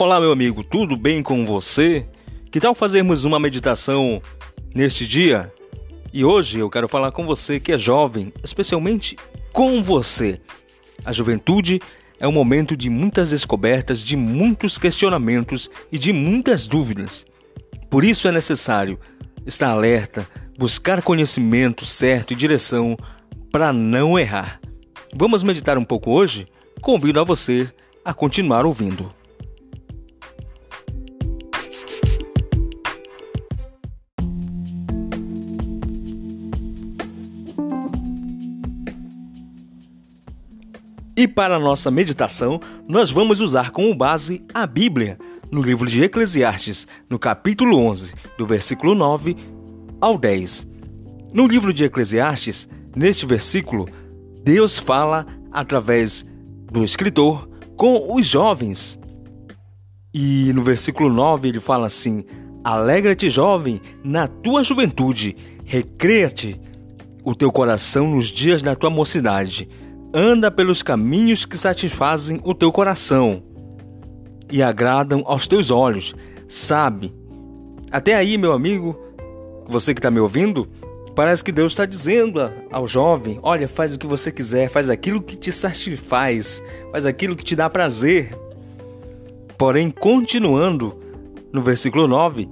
Olá, meu amigo, tudo bem com você? Que tal fazermos uma meditação neste dia? E hoje eu quero falar com você que é jovem, especialmente com você. A juventude é um momento de muitas descobertas, de muitos questionamentos e de muitas dúvidas. Por isso é necessário estar alerta, buscar conhecimento certo e direção para não errar. Vamos meditar um pouco hoje? Convido a você a continuar ouvindo. E para nossa meditação, nós vamos usar como base a Bíblia, no livro de Eclesiastes, no capítulo 11, do versículo 9 ao 10. No livro de Eclesiastes, neste versículo, Deus fala através do escritor com os jovens. E no versículo 9 ele fala assim: Alegra-te, jovem, na tua juventude, recreia-te o teu coração nos dias da tua mocidade anda pelos caminhos que satisfazem o teu coração e agradam aos teus olhos, sabe? Até aí, meu amigo, você que está me ouvindo, parece que Deus está dizendo ao jovem: olha, faz o que você quiser, faz aquilo que te satisfaz, faz aquilo que te dá prazer. Porém, continuando no versículo 9,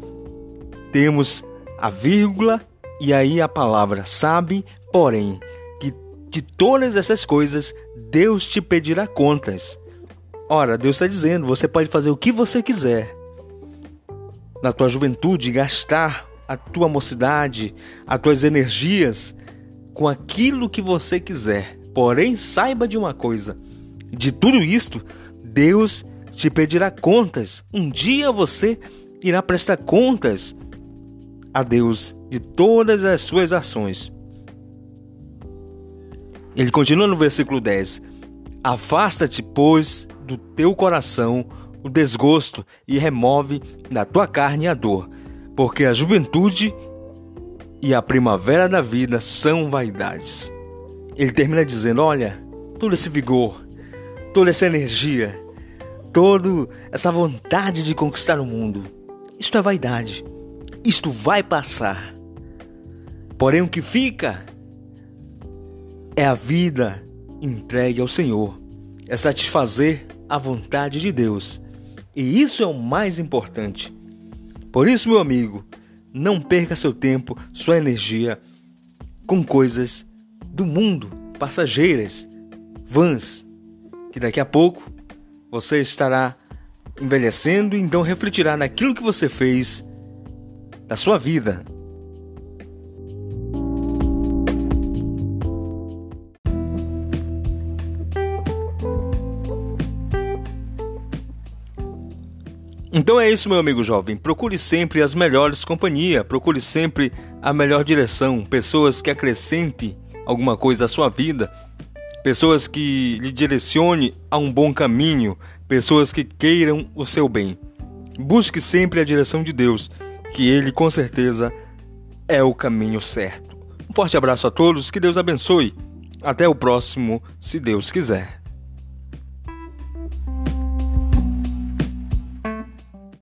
temos a vírgula e aí a palavra sabe, porém. De todas essas coisas, Deus te pedirá contas. Ora, Deus está dizendo: você pode fazer o que você quiser. Na tua juventude, gastar a tua mocidade, as tuas energias com aquilo que você quiser. Porém, saiba de uma coisa: de tudo isto, Deus te pedirá contas. Um dia você irá prestar contas a Deus de todas as suas ações. Ele continua no versículo 10: Afasta-te, pois, do teu coração o desgosto e remove da tua carne a dor, porque a juventude e a primavera da vida são vaidades. Ele termina dizendo: Olha, todo esse vigor, toda essa energia, toda essa vontade de conquistar o mundo, isto é vaidade. Isto vai passar. Porém, o que fica é a vida entregue ao Senhor, é satisfazer a vontade de Deus. E isso é o mais importante. Por isso, meu amigo, não perca seu tempo, sua energia com coisas do mundo, passageiras, vãs, que daqui a pouco você estará envelhecendo e então refletirá naquilo que você fez da sua vida, Então é isso, meu amigo jovem. Procure sempre as melhores companhias, procure sempre a melhor direção, pessoas que acrescentem alguma coisa à sua vida, pessoas que lhe direcione a um bom caminho, pessoas que queiram o seu bem. Busque sempre a direção de Deus, que ele com certeza é o caminho certo. Um forte abraço a todos, que Deus abençoe. Até o próximo, se Deus quiser.